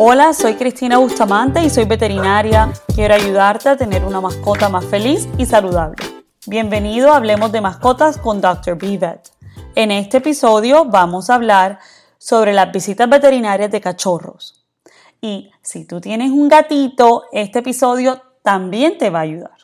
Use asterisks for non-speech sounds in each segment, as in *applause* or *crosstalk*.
Hola, soy Cristina Bustamante y soy veterinaria. Quiero ayudarte a tener una mascota más feliz y saludable. Bienvenido a Hablemos de Mascotas con Dr. Vet. En este episodio vamos a hablar sobre las visitas veterinarias de cachorros. Y si tú tienes un gatito, este episodio también te va a ayudar.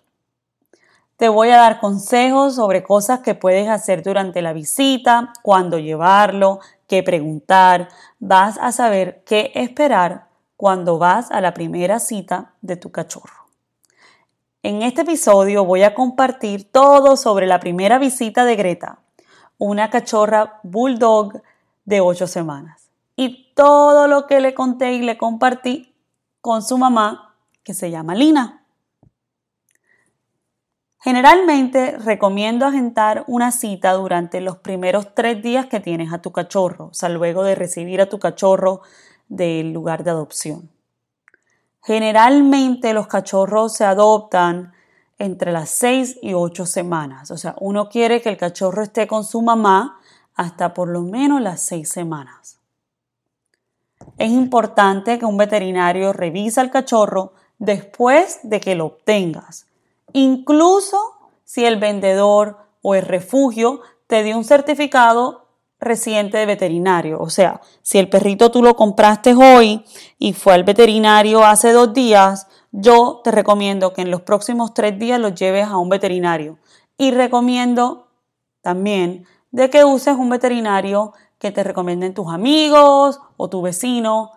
Te voy a dar consejos sobre cosas que puedes hacer durante la visita, cuándo llevarlo, qué preguntar. Vas a saber qué esperar cuando vas a la primera cita de tu cachorro. En este episodio voy a compartir todo sobre la primera visita de Greta, una cachorra bulldog de 8 semanas. Y todo lo que le conté y le compartí con su mamá, que se llama Lina. Generalmente recomiendo agendar una cita durante los primeros tres días que tienes a tu cachorro, o sea, luego de recibir a tu cachorro del lugar de adopción. Generalmente los cachorros se adoptan entre las seis y ocho semanas, o sea, uno quiere que el cachorro esté con su mamá hasta por lo menos las seis semanas. Es importante que un veterinario revise al cachorro después de que lo obtengas incluso si el vendedor o el refugio te dio un certificado reciente de veterinario. O sea, si el perrito tú lo compraste hoy y fue al veterinario hace dos días, yo te recomiendo que en los próximos tres días lo lleves a un veterinario. Y recomiendo también de que uses un veterinario que te recomienden tus amigos o tu vecino,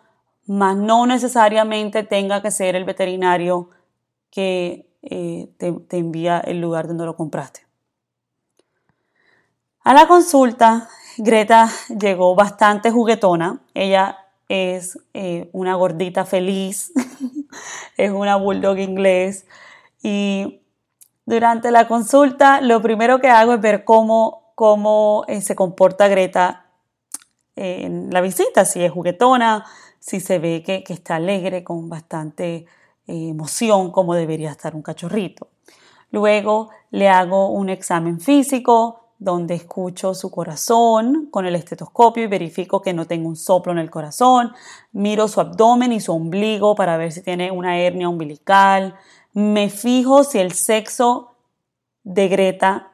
mas no necesariamente tenga que ser el veterinario que eh, te, envía el lugar donde lo compraste. A la consulta, Greta llegó bastante juguetona. Ella es eh, una gordita feliz, *laughs* es una bulldog inglés y durante la consulta lo primero que hago es ver cómo, cómo eh, se comporta Greta en la visita, si es juguetona, si se ve que, que está alegre, con bastante emoción como debería estar un cachorrito. Luego le hago un examen físico donde escucho su corazón con el estetoscopio y verifico que no tenga un soplo en el corazón. Miro su abdomen y su ombligo para ver si tiene una hernia umbilical. Me fijo si el sexo de Greta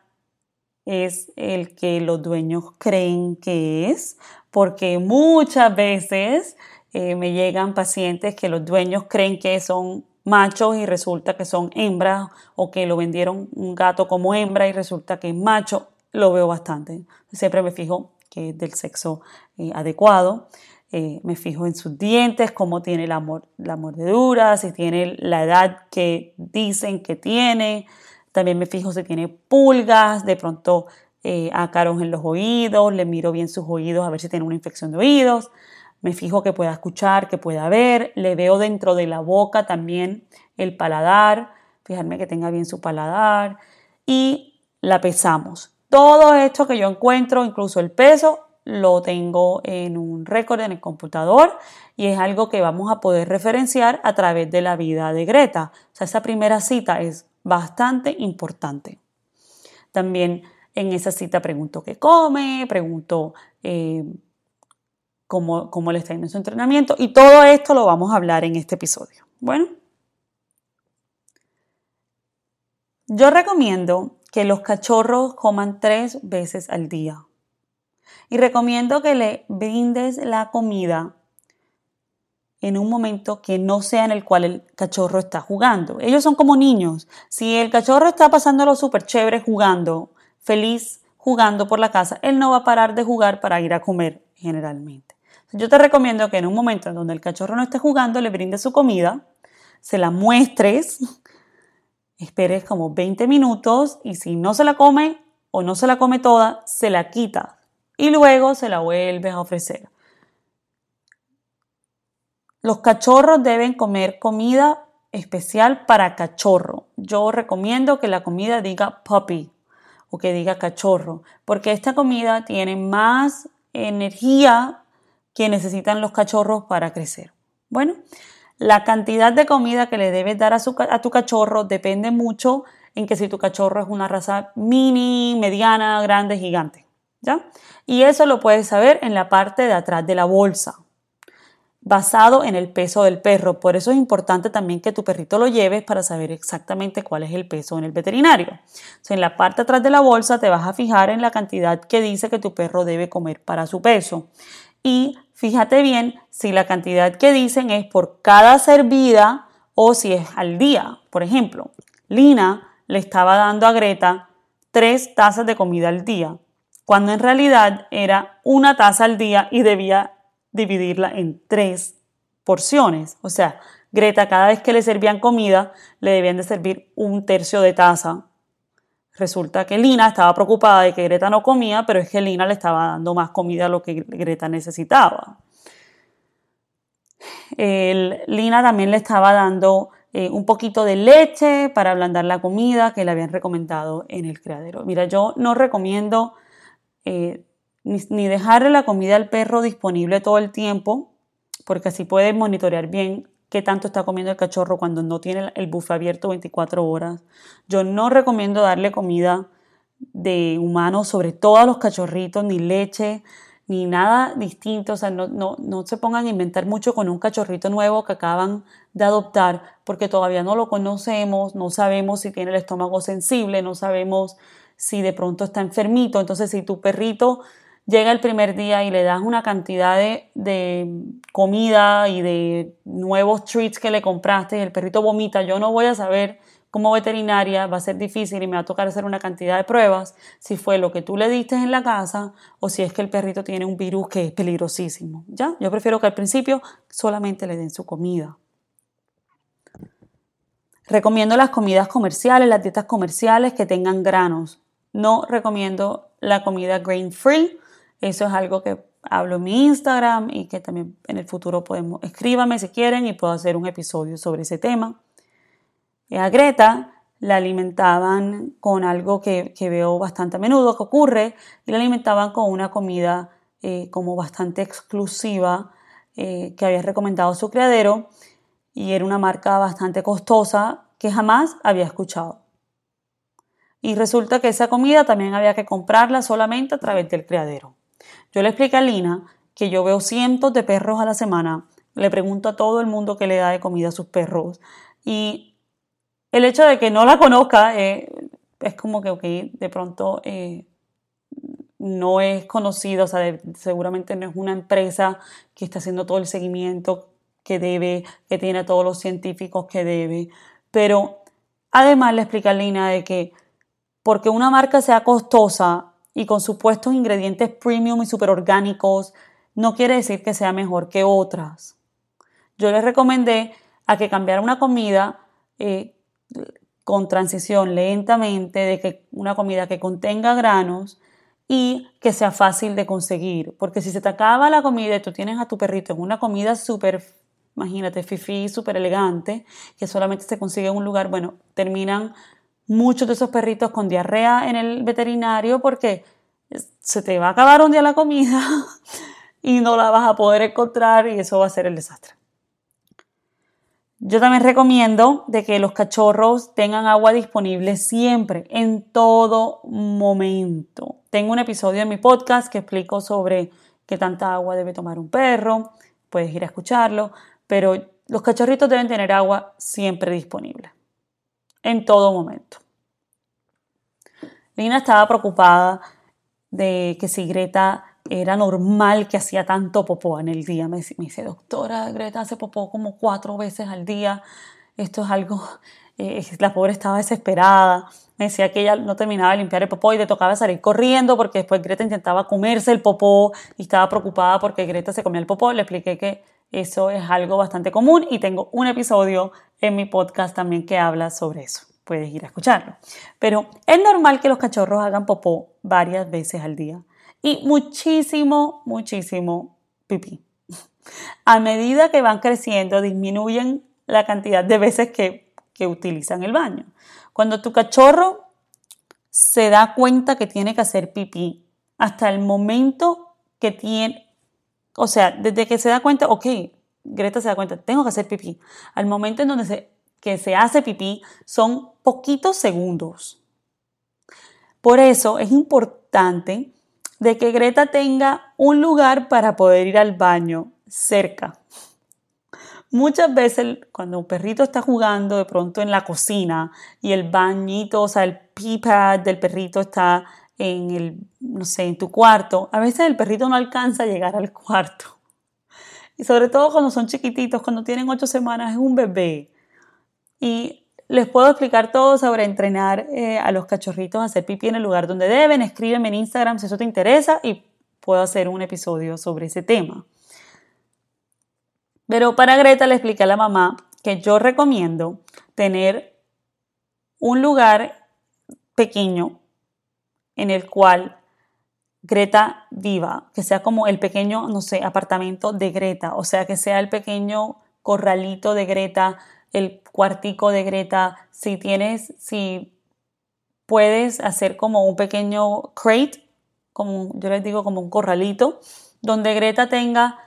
es el que los dueños creen que es, porque muchas veces eh, me llegan pacientes que los dueños creen que son machos y resulta que son hembras o que lo vendieron un gato como hembra y resulta que es macho, lo veo bastante. Siempre me fijo que es del sexo eh, adecuado. Eh, me fijo en sus dientes, cómo tiene la, la, mordedura, si tiene la edad que dicen que tiene. También me fijo si tiene pulgas, de pronto ácaros en los oídos, le miro bien sus oídos a ver si tiene una infección de oídos me fijo que pueda escuchar, que pueda ver, le veo dentro de la boca también el paladar, fijarme que tenga bien su paladar y la pesamos. Todo esto que yo encuentro, incluso el peso, lo tengo en un récord en el computador y es algo que vamos a poder referenciar a través de la vida de Greta. O sea, esa primera cita es bastante importante. También en esa cita pregunto qué come, pregunto eh, cómo, le está yendo su entrenamiento y todo esto lo vamos a hablar en este episodio. Bueno, yo recomiendo que los cachorros coman tres veces al día y recomiendo que le brindes la comida en un momento que no sea en el cual el cachorro está jugando. Ellos son como niños. Si el cachorro está pasándolo súper chévere jugando, feliz jugando por la casa, él no va a parar de jugar para ir a comer generalmente. Yo te recomiendo que en un momento en donde el cachorro no esté jugando, le brindes su comida, se la muestres, esperes como 20 minutos y si no se la come o no se la come toda, se la quita y luego se la vuelves a ofrecer. Los cachorros deben comer comida especial para cachorro. Yo recomiendo que la comida diga puppy o que diga cachorro, porque esta comida tiene más energía que necesitan los cachorros para crecer. Bueno, la cantidad de comida que le debes dar a, a, tu cachorro depende mucho en que si tu cachorro es una raza mini, mediana, grande, gigante. ¿Ya? Y eso lo puedes saber en la parte de atrás de la bolsa. basado en el peso del perro. Por eso es importante también que tu perrito lo lleves para saber exactamente cuál es el peso en el veterinario. en la parte atrás de la bolsa te vas a fijar en la cantidad que dice que tu perro debe comer para su peso. Y fíjate bien si la cantidad que dicen es por cada servida o si es al día. Por ejemplo, Lina le estaba dando a Greta tres tazas de comida al día, cuando en realidad era una taza al día y debía dividirla en tres porciones. O sea, Greta cada vez que le servían comida le debían de servir un tercio de taza. Resulta que Lina estaba preocupada de que Greta no comía, pero es que Lina le estaba dando más comida a lo que Greta necesitaba. Lina también le estaba dando eh, un poquito de leche para ablandar la comida que le habían recomendado en el criadero. Mira, yo no recomiendo eh, ni, dejarle la comida al perro disponible todo el tiempo, porque así puede monitorear bien qué tanto está comiendo el cachorro cuando no tiene el buffet abierto 24 horas. Yo no recomiendo darle comida de humano, sobre todo a los cachorritos, ni leche, ni nada distinto. O sea, no, no, no se pongan a inventar mucho con un cachorrito nuevo que acaban de adoptar, porque todavía no lo conocemos, no sabemos si tiene el estómago sensible, no sabemos si de pronto está enfermito. Entonces, si tu perrito llega el primer día y le das una cantidad de, comida y de nuevos treats que le compraste y el perrito vomita, yo no voy a saber como veterinaria, va a ser difícil y me va a tocar hacer una cantidad de pruebas si fue lo que tú le diste en la casa o si es que el perrito tiene un virus que es peligrosísimo. ¿Ya? Yo prefiero que al principio solamente le den su comida. Recomiendo las comidas comerciales, las dietas comerciales que tengan granos. No recomiendo la comida grain free eso es algo que hablo en mi Instagram y que también en el futuro podemos, escríbame si quieren y puedo hacer un episodio sobre ese tema. A Greta la alimentaban con algo que, veo bastante a menudo que ocurre y la alimentaban con una comida eh, como bastante exclusiva eh, que había recomendado su criadero y era una marca bastante costosa que jamás había escuchado. Y resulta que esa comida también había que comprarla solamente a través del criadero. Yo le expliqué a Lina que yo veo cientos de perros a la semana, le pregunto a todo el mundo que le da de comida a sus perros. Y el hecho de que no la conozca eh, es como que, de pronto eh, no es conocido, o sea, seguramente no es una empresa que está haciendo todo el seguimiento que debe, que tiene a todos los científicos que debe, pero además le explica a Lina de que porque una marca sea costosa y con supuestos ingredientes premium y super orgánicos, no quiere decir que sea mejor que otras. Yo les recomendé a que cambiara una comida eh, con transición lentamente, de que una comida que contenga granos y que sea fácil de conseguir. Porque si se te acaba la comida y tú tienes a tu perrito en una comida súper, imagínate, fifi, súper elegante, que solamente se consigue en un lugar, bueno, terminan muchos de esos perritos con diarrea en el veterinario porque se te va a acabar un día la comida *laughs* y no la vas a poder encontrar y eso va a ser el desastre. Yo también recomiendo de que los cachorros tengan agua disponible siempre, en todo momento. Tengo un episodio en mi podcast que explico sobre qué tanta agua debe tomar un perro, puedes ir a escucharlo, pero los cachorritos deben tener agua siempre disponible en todo momento. Lina estaba preocupada de que si Greta era normal que hacía tanto popó en el día. Me, dice, doctora, Greta hace popó como cuatro veces al día. Esto es algo, eh, la pobre estaba desesperada. Me decía que ella no terminaba de limpiar el popó y le tocaba salir corriendo porque después Greta intentaba comerse el popó y estaba preocupada porque Greta se comía el popó. Le expliqué que eso es algo bastante común y tengo un episodio en mi podcast también que habla sobre eso. Puedes ir a escucharlo. Pero es normal que los cachorros hagan popó varias veces al día y muchísimo, muchísimo pipí. A medida que van creciendo, disminuyen la cantidad de veces que, que utilizan el baño. Cuando tu cachorro se da cuenta que tiene que hacer pipí, hasta el momento que tiene, o sea, desde que se da cuenta, ok, Greta se da cuenta, tengo que hacer pipí. Al momento en donde se, que se hace pipí son poquitos segundos. Por eso es importante de que Greta tenga un lugar para poder ir al baño cerca. Muchas veces cuando un perrito está jugando de pronto en la cocina y el bañito, o sea, el pee pad del perrito está en el, no sé, en tu cuarto, a veces el perrito no alcanza a llegar al cuarto. Y sobre todo cuando son chiquititos, cuando tienen ocho semanas, es un bebé. Y les puedo explicar todo sobre entrenar eh, a los cachorritos a hacer pipí en el lugar donde deben. Escríbeme en Instagram si eso te interesa y puedo hacer un episodio sobre ese tema. Pero para Greta le expliqué a la mamá que yo recomiendo tener un lugar pequeño en el cual Greta viva, que sea como el pequeño, no sé, apartamento de Greta, o sea, que sea el pequeño corralito de Greta, el cuartico de Greta, si tienes, si puedes hacer como un pequeño crate, como yo les digo, como un corralito, donde Greta tenga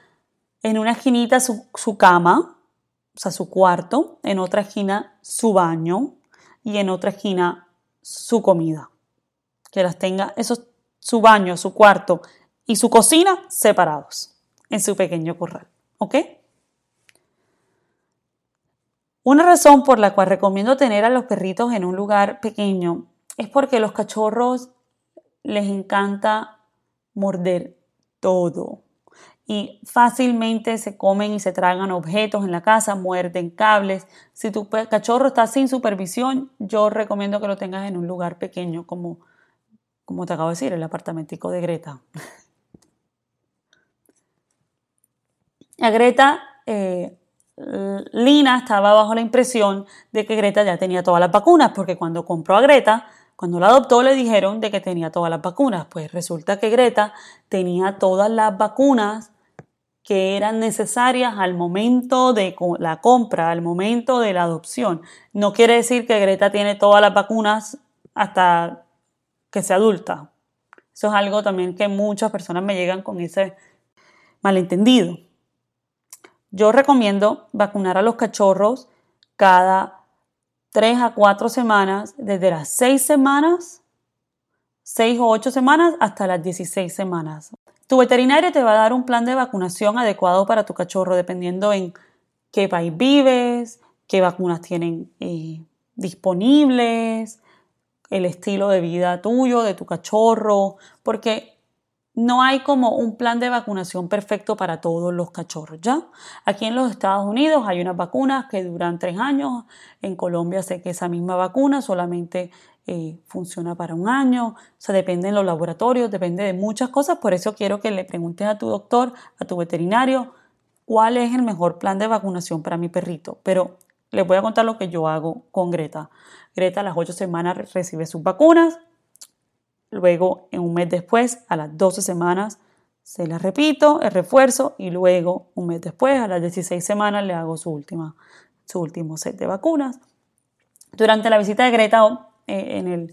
en una esquinita su, su cama, o sea, su cuarto, en otra esquina su baño y en otra esquina su comida. Que las tenga esos su baño, su cuarto y su cocina separados en su pequeño corral. ¿Ok? Una razón por la cual recomiendo tener a los perritos en un lugar pequeño es porque los cachorros les encanta morder todo y fácilmente se comen y se tragan objetos en la casa, muerden cables. Si tu cachorro está sin supervisión, yo recomiendo que lo tengas en un lugar pequeño como como te acabo de decir, el apartamentico de Greta. *laughs* A Greta, eh, Lina estaba bajo la impresión de que Greta ya tenía todas las vacunas, porque cuando compró a Greta, cuando la adoptó le dijeron de que tenía todas las vacunas. Pues resulta que Greta tenía todas las vacunas que eran necesarias al momento de la compra, al momento de la adopción. No quiere decir que Greta tiene todas las vacunas hasta que sea adulta. Eso es algo también que muchas personas me llegan con ese malentendido. Yo recomiendo vacunar a los cachorros cada 3 a 4 semanas, desde las 6 semanas, 6 o 8 semanas hasta las 16 semanas. Tu veterinario te va a dar un plan de vacunación adecuado para tu cachorro dependiendo en qué país vives, qué vacunas tienen eh, disponibles, el estilo de vida tuyo, de tu cachorro, porque no hay como un plan de vacunación perfecto para todos los cachorros, ¿ya? Aquí en los Estados Unidos hay unas vacunas que duran tres años, en Colombia sé que esa misma vacuna solamente eh, funciona para un año, o sea, depende de los laboratorios, depende de muchas cosas, por eso quiero que le preguntes a tu doctor, a tu veterinario, cuál es el mejor plan de vacunación para mi perrito, pero les voy a contar lo que yo hago con Greta. Greta a las 8 semanas recibe sus vacunas, luego en un mes después, a las 12 semanas, se las repito, el refuerzo y luego un mes después, a las 16 semanas, le hago su, última, su último set de vacunas. Durante la visita de Greta, eh, en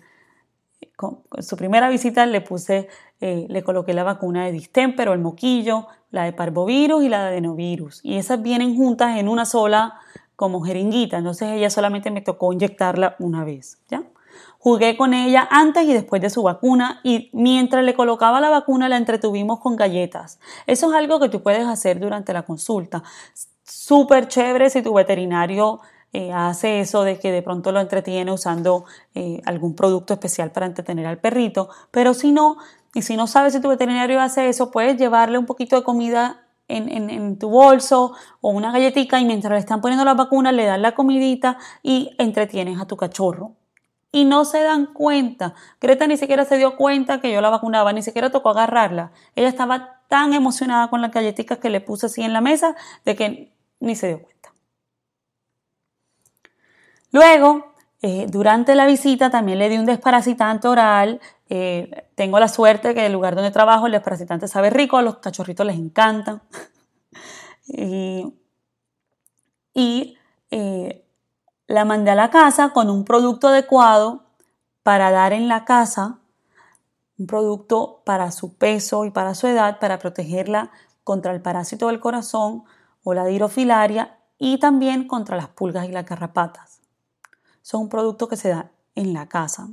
su primera visita le puse, eh, le coloqué la vacuna de distémpero, el moquillo, la de parvovirus y la de adenovirus. Y esas vienen juntas en una sola como jeringuita, entonces ella solamente me tocó inyectarla una vez, ¿ya? Jugué con ella antes y después de su vacuna y mientras le colocaba la vacuna la entretuvimos con galletas. Eso es algo que tú puedes hacer durante la consulta. Súper chévere si tu veterinario eh, hace eso de que de pronto lo entretiene usando eh, algún producto especial para entretener al perrito, pero si no, y si no sabes si tu veterinario hace eso, puedes llevarle un poquito de comida en, tu bolso o una galletita y mientras le están poniendo la vacuna le dan la comidita y entretienes a tu cachorro. Y no se dan cuenta. Greta ni siquiera se dio cuenta que yo la vacunaba, ni siquiera tocó agarrarla. Ella estaba tan emocionada con las galletitas que le puse así en la mesa de que ni se dio cuenta. Luego, eh, durante la visita también le di un desparasitante oral eh, tengo la suerte que el lugar donde trabajo el desparasitante sabe rico, a los cachorritos les encantan. *laughs* y, eh, la mandé a la casa con un producto adecuado para dar en la casa, un producto para su peso y para su edad, para protegerla contra el parásito del corazón o la dirofilaria y también contra las pulgas y las garrapatas. Son un producto que se da en la casa.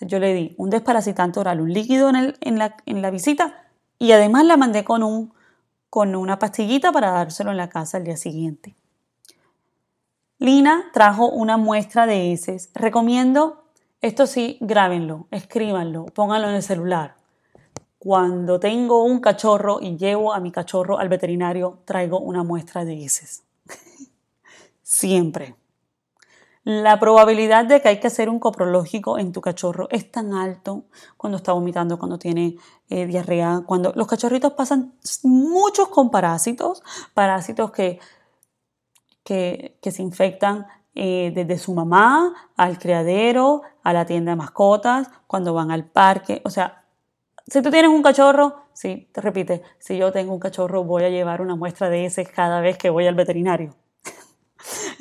Yo le di un desparasitante oral, un líquido en, la, visita y además la mandé con, un, con una pastillita para dárselo en la casa al día siguiente. Lina trajo una muestra de heces. Recomiendo, esto sí, grábenlo, escríbanlo, pónganlo en el celular. Cuando tengo un cachorro y llevo a mi cachorro al veterinario, traigo una muestra de heces. *laughs* Siempre. La probabilidad de que hay que hacer un coprológico en tu cachorro es tan alto cuando está vomitando, cuando tiene eh, diarrea, cuando los cachorritos pasan muchos con parásitos, parásitos que, que, se infectan eh, desde su mamá al criadero, a la tienda de mascotas, cuando van al parque, o sea, si tú tienes un cachorro, sí, te repite, si yo tengo un cachorro voy a llevar una muestra de ese cada vez que voy al veterinario.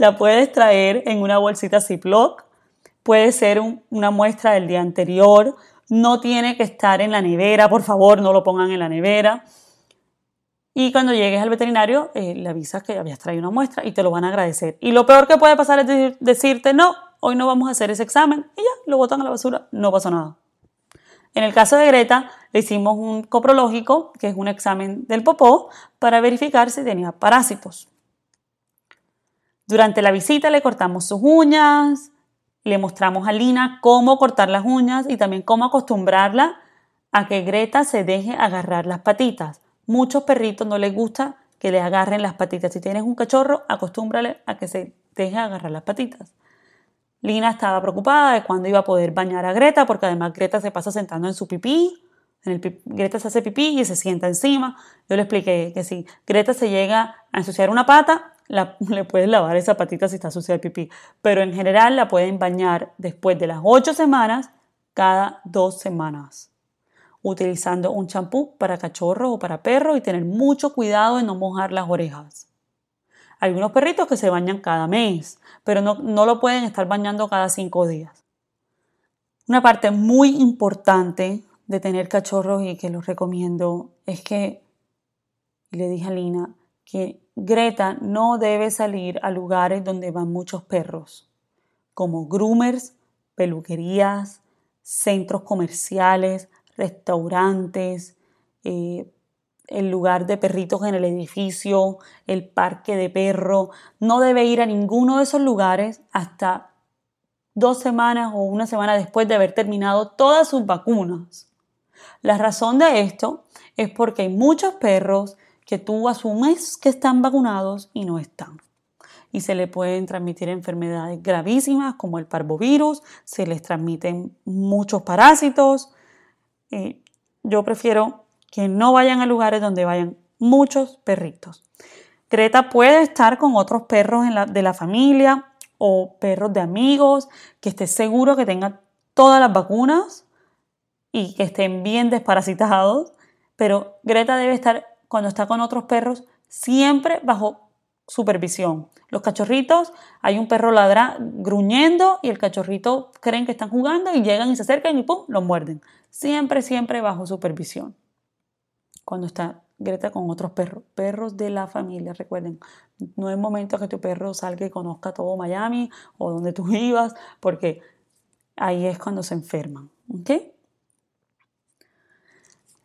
La puedes traer en una bolsita Ziploc, puede ser una muestra del día anterior, no tiene que estar en la nevera, por favor, no lo pongan en la nevera. Y cuando llegues al veterinario, eh, le avisas que habías traído una muestra y te lo van a agradecer. Y lo peor que puede pasar es decirte, no, hoy no vamos a hacer ese examen y ya, lo botan a la basura, no pasó nada. En el caso de Greta, le hicimos un coprológico, que es un examen del popó, para verificar si tenía parásitos. Durante la visita le cortamos sus uñas, le mostramos a Lina cómo cortar las uñas y también cómo acostumbrarla a que Greta se deje agarrar las patitas. Muchos perritos no les gusta que le agarren las patitas. Si tienes un cachorro, acostúmbrale a que se deje agarrar las patitas. Lina estaba preocupada de cuándo iba a poder bañar a Greta, porque además Greta se pasa sentando en su pipí. En el Greta se hace pipí y se sienta encima. Yo le expliqué que si Greta se llega a ensuciar una pata, *laughs* le puedes lavar esa patita si está sucia de pipí. Pero en general la pueden bañar después de las ocho semanas, cada dos semanas. Utilizando un champú para cachorro o para perro y tener mucho cuidado de no mojar las orejas. Hay unos perritos que se bañan cada mes, pero no, no lo pueden estar bañando cada cinco días. Una parte muy importante de tener cachorros y que los recomiendo es que, le dije a Lina, que Greta no debe salir a lugares donde van muchos perros, como groomers, peluquerías, centros comerciales, restaurantes, eh, el lugar de perritos en el edificio, el parque de perro. No debe ir a ninguno de esos lugares hasta dos semanas o una semana después de haber terminado todas sus vacunas. La razón de esto es porque hay muchos perros que tú asumes que están vacunados y no están. Y se le pueden transmitir enfermedades gravísimas como el parvovirus, se les transmiten muchos parásitos. Yo prefiero que no vayan a lugares donde vayan muchos perritos. Greta puede estar con otros perros de la familia o perros de amigos, que esté seguro que tengan todas las vacunas y que estén bien desparasitados, pero Greta debe estar, cuando está con otros perros, siempre bajo supervisión. Los cachorritos, hay un perro ladra, gruñendo y el cachorrito creen que están jugando y llegan y se acercan y ¡pum! los muerden. Siempre, siempre bajo supervisión cuando está Greta con otros perros, perros de la familia, recuerden, no es momento que tu perro salga y conozca todo Miami o donde tú *laughs* vivas, porque ahí es cuando se enferman, ¿ok?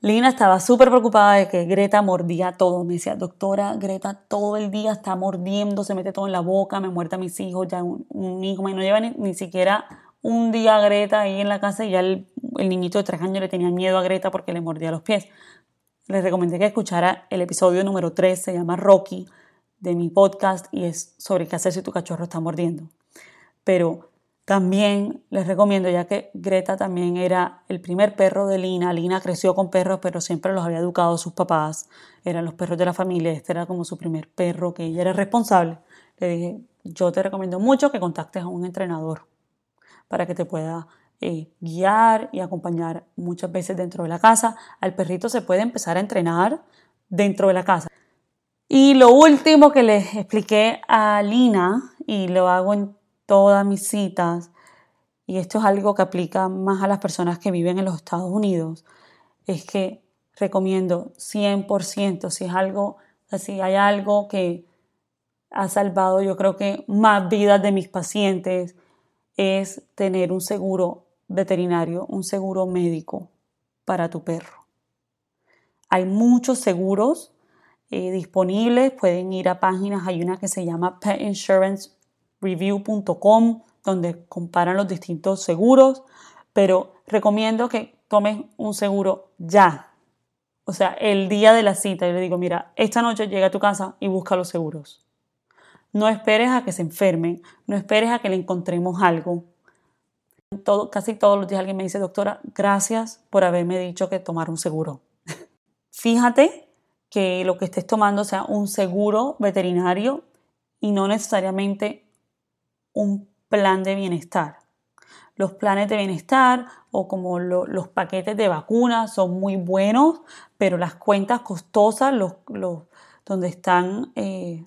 Lina estaba súper preocupada de que Greta mordía todo. Me decía, doctora, Greta todo el día está mordiendo, se mete todo en la boca, me muerde a mis hijos, ya un, hijo, no lleva ni, siquiera un día a Greta ahí en la casa y ya el, el niñito de tres años le tenía miedo a Greta porque le mordía los pies les recomendé que escuchara el episodio número 3, se llama Rocky, de mi podcast y es sobre qué hacer si tu cachorro está mordiendo. Pero también les recomiendo, ya que Greta también era el primer perro de Lina, Lina creció con perros, pero siempre los había educado sus papás, eran los perros de la familia, este era como su primer perro, que ella era responsable. Le dije, yo te recomiendo mucho que contactes a un entrenador para que te pueda eh, guiar y acompañar muchas veces dentro de la casa. Al perrito se puede empezar a entrenar dentro de la casa. Y lo último que les expliqué a Lina, y lo hago en todas mis citas, y esto es algo que aplica más a las personas que viven en los Estados Unidos, es que recomiendo 100%, si es algo, si hay algo que ha salvado yo creo que más vidas de mis pacientes, es tener un seguro veterinario, un seguro médico para tu perro. Hay muchos seguros eh, disponibles, pueden ir a páginas, hay una que se llama Pet Insurance petreview.com, donde comparan los distintos seguros, pero recomiendo que tomes un seguro ya. O sea, el día de la cita, yo le digo, mira, esta noche llega a tu casa y busca los seguros. No esperes a que se enfermen, no esperes a que le encontremos algo. Casi todos los días alguien me dice, doctora, gracias por haberme dicho que tomar un seguro. *laughs* Fíjate que lo que estés tomando sea un seguro veterinario y no necesariamente un plan de bienestar. Los planes de bienestar o como los paquetes de vacunas son muy buenos, pero las cuentas costosas, los, donde están eh,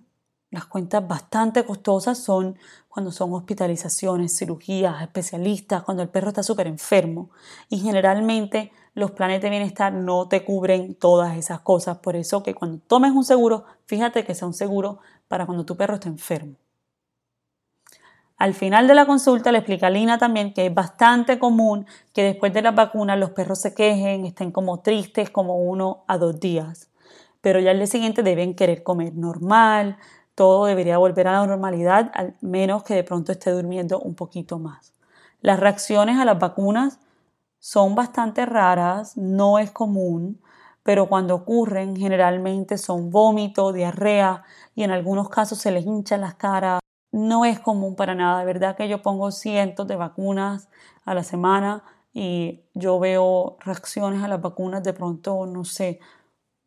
las cuentas bastante costosas son cuando son hospitalizaciones, cirugías, especialistas, cuando el perro está súper enfermo. Y generalmente los planes de bienestar no te cubren todas esas cosas. Por eso que cuando tomes un seguro, fíjate que sea un seguro para cuando tu perro está enfermo. Al final de la consulta le explica a Lina también que es bastante común que después de las vacunas los perros se quejen, estén como tristes como uno a dos días. Pero ya al día siguiente deben querer comer normal, todo debería volver a la normalidad, al menos que de pronto esté durmiendo un poquito más. Las reacciones a las vacunas son bastante raras, no es común, pero cuando ocurren generalmente son vómito, diarrea y en algunos casos se les hincha las caras. No es común para nada, de verdad que yo pongo cientos de vacunas a la semana y yo veo reacciones a las vacunas de pronto, no sé,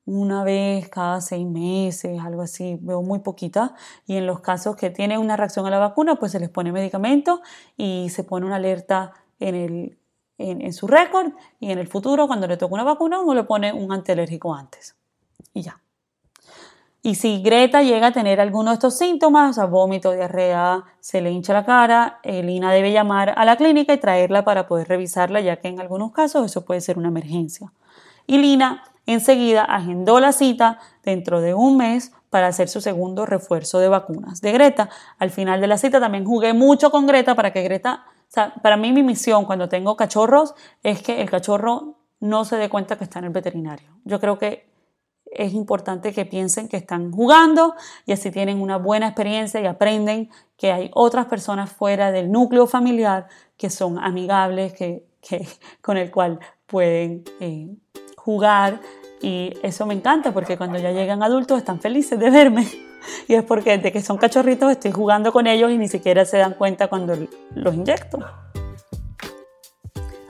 una vez cada seis meses, algo así, veo muy poquita. Y en los casos que tienen una reacción a la vacuna, pues se les pone medicamento y se pone una alerta en, el, en, su récord y en el futuro, cuando le toca una vacuna, uno le pone un antialérgico antes. Y ya. Y si Greta llega a tener alguno de estos síntomas, o sea, vómito, diarrea, se le hincha la cara, Lina debe llamar a la clínica y traerla para poder revisarla, ya que en algunos casos eso puede ser una emergencia. Y Lina Enseguida agendó la cita dentro de un mes para hacer su segundo refuerzo de vacunas de Greta. Al final de la cita también jugué mucho con Greta para que Greta, o sea, para mí mi misión cuando tengo cachorros es que el cachorro no se dé cuenta que está en el veterinario. Yo creo que es importante que piensen que están jugando y así tienen una buena experiencia y aprenden que hay otras personas fuera del núcleo familiar que son amigables, que, con el cual pueden eh, jugar y eso me encanta porque cuando ya llegan adultos están felices de verme. *laughs* Y es porque desde que son cachorritos estoy jugando con ellos y ni siquiera se dan cuenta cuando los inyecto.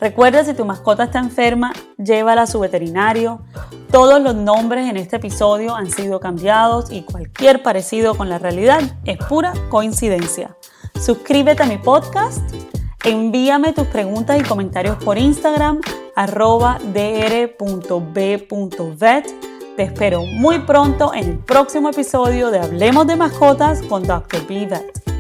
Recuerda si tu mascota está enferma, llévala a su veterinario. Todos los nombres en este episodio han sido cambiados y cualquier parecido con la realidad es pura coincidencia. Suscríbete a mi podcast, envíame tus preguntas y comentarios por Instagram arroba dr.b.vet. Te espero muy pronto en el próximo episodio de Hablemos de Mascotas con Dr. B.